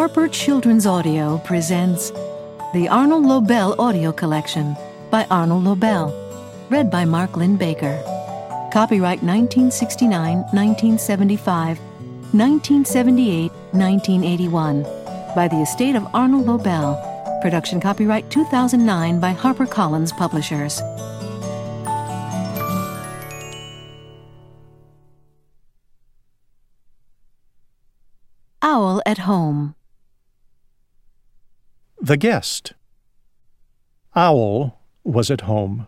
Harper Children's Audio presents the Arnold Lobel Audio Collection by Arnold Lobel, read by Mark Linn-Baker. Copyright 1969 1975, 1978 1981 by the estate of Arnold Lobel. Production copyright 2009 by HarperCollins Publishers. Owl at Home. The guest. Owl was at home.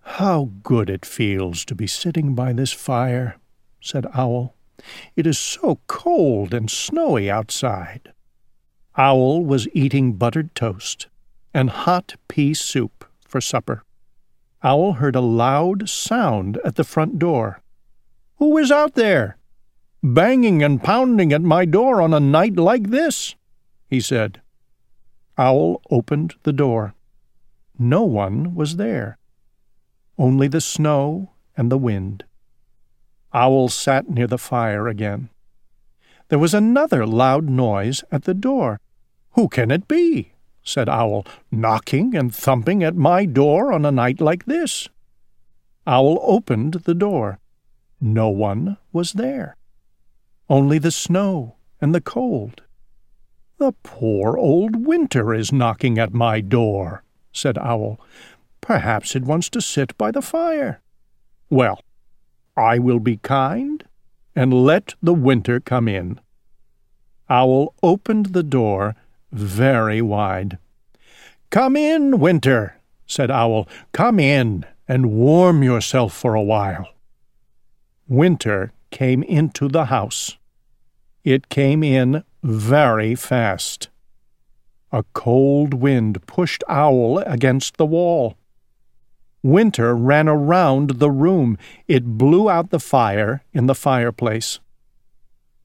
How good it feels to be sitting by this fire, said Owl. It is so cold and snowy outside. Owl was eating buttered toast and hot pea soup for supper. Owl heard a loud sound at the front door. Who is out there? Banging and pounding at my door on a night like this, he said. Owl opened the door. No one was there. Only the snow and the wind. Owl sat near the fire again. There was another loud noise at the door. Who can it be? said Owl, knocking and thumping at my door on a night like this. Owl opened the door. No one was there. Only the snow and the cold. The poor old winter is knocking at my door, said Owl. Perhaps it wants to sit by the fire. Well, I will be kind and let the winter come in. Owl opened the door very wide. Come in, Winter, said Owl. Come in and warm yourself for a while. Winter came into the house. It came in very fast. A cold wind pushed Owl against the wall. Winter ran around the room. It blew out the fire in the fireplace.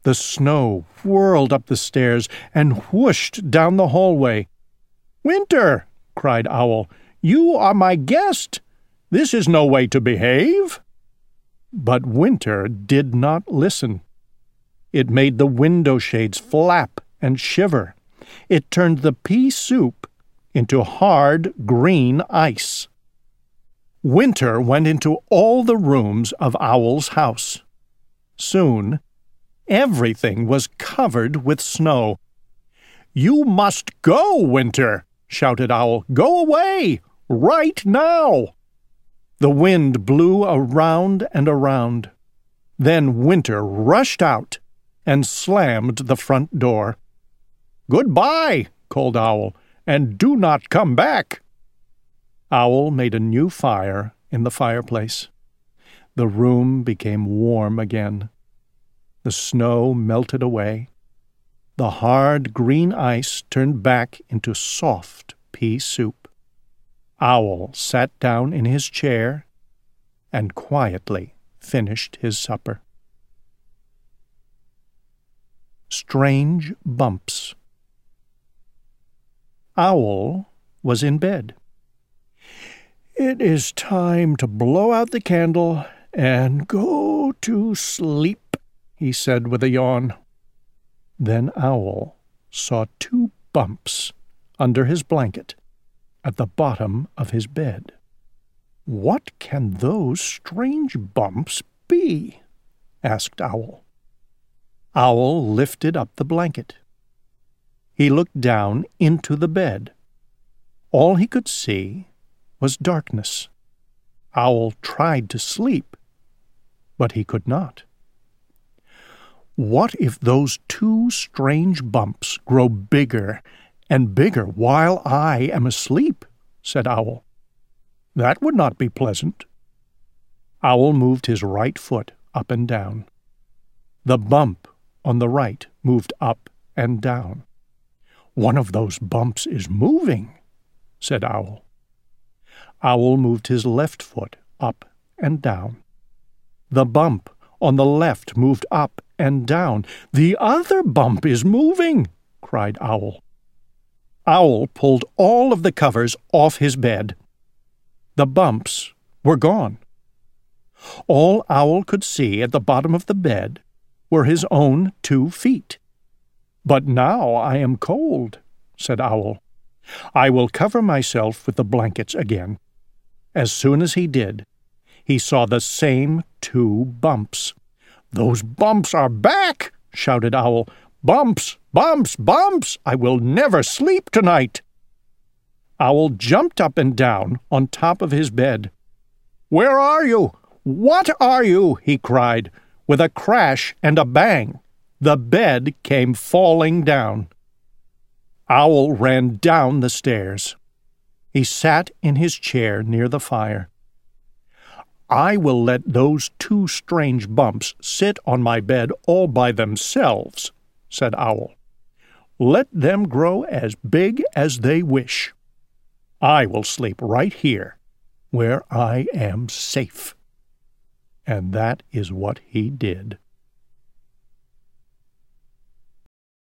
The snow whirled up the stairs and whooshed down the hallway. Winter, cried Owl, you are my guest. This is no way to behave. But Winter did not listen. It made the window shades flap and shiver. It turned the pea soup into hard green ice. Winter went into all the rooms of Owl's house. Soon Everything was covered with snow. You must go, Winter, shouted Owl. Go away, right now. The wind blew around and around. Then Winter rushed out and slammed the front door. Goodbye, called Owl, and do not come back. Owl made a new fire in the fireplace. The room became warm again. The snow melted away. The hard green ice turned back into soft pea soup. Owl sat down in his chair and quietly finished his supper. Strange Bumps Owl was in bed. It is time to blow out the candle and go to sleep he said with a yawn. Then Owl saw two bumps under his blanket at the bottom of his bed. What can those strange bumps be? asked Owl. Owl lifted up the blanket. He looked down into the bed. All he could see was darkness. Owl tried to sleep, but he could not. What if those two strange bumps grow bigger and bigger while I am asleep? said Owl. That would not be pleasant. Owl moved his right foot up and down. The bump on the right moved up and down. One of those bumps is moving, said Owl. Owl moved his left foot up and down. The bump on the left moved up and down. The other bump is moving, cried Owl. Owl pulled all of the covers off his bed. The bumps were gone. All Owl could see at the bottom of the bed were his own two feet. But now I am cold, said Owl. I will cover myself with the blankets again. As soon as he did, he saw the same two bumps. Those bumps are back, shouted Owl. Bumps, bumps, bumps! I will never sleep tonight. Owl jumped up and down on top of his bed. Where are you? What are you? he cried. With a crash and a bang, the bed came falling down. Owl ran down the stairs. He sat in his chair near the fire. I will let those two strange bumps sit on my bed all by themselves, said Owl. Let them grow as big as they wish. I will sleep right here, where I am safe. And that is what he did.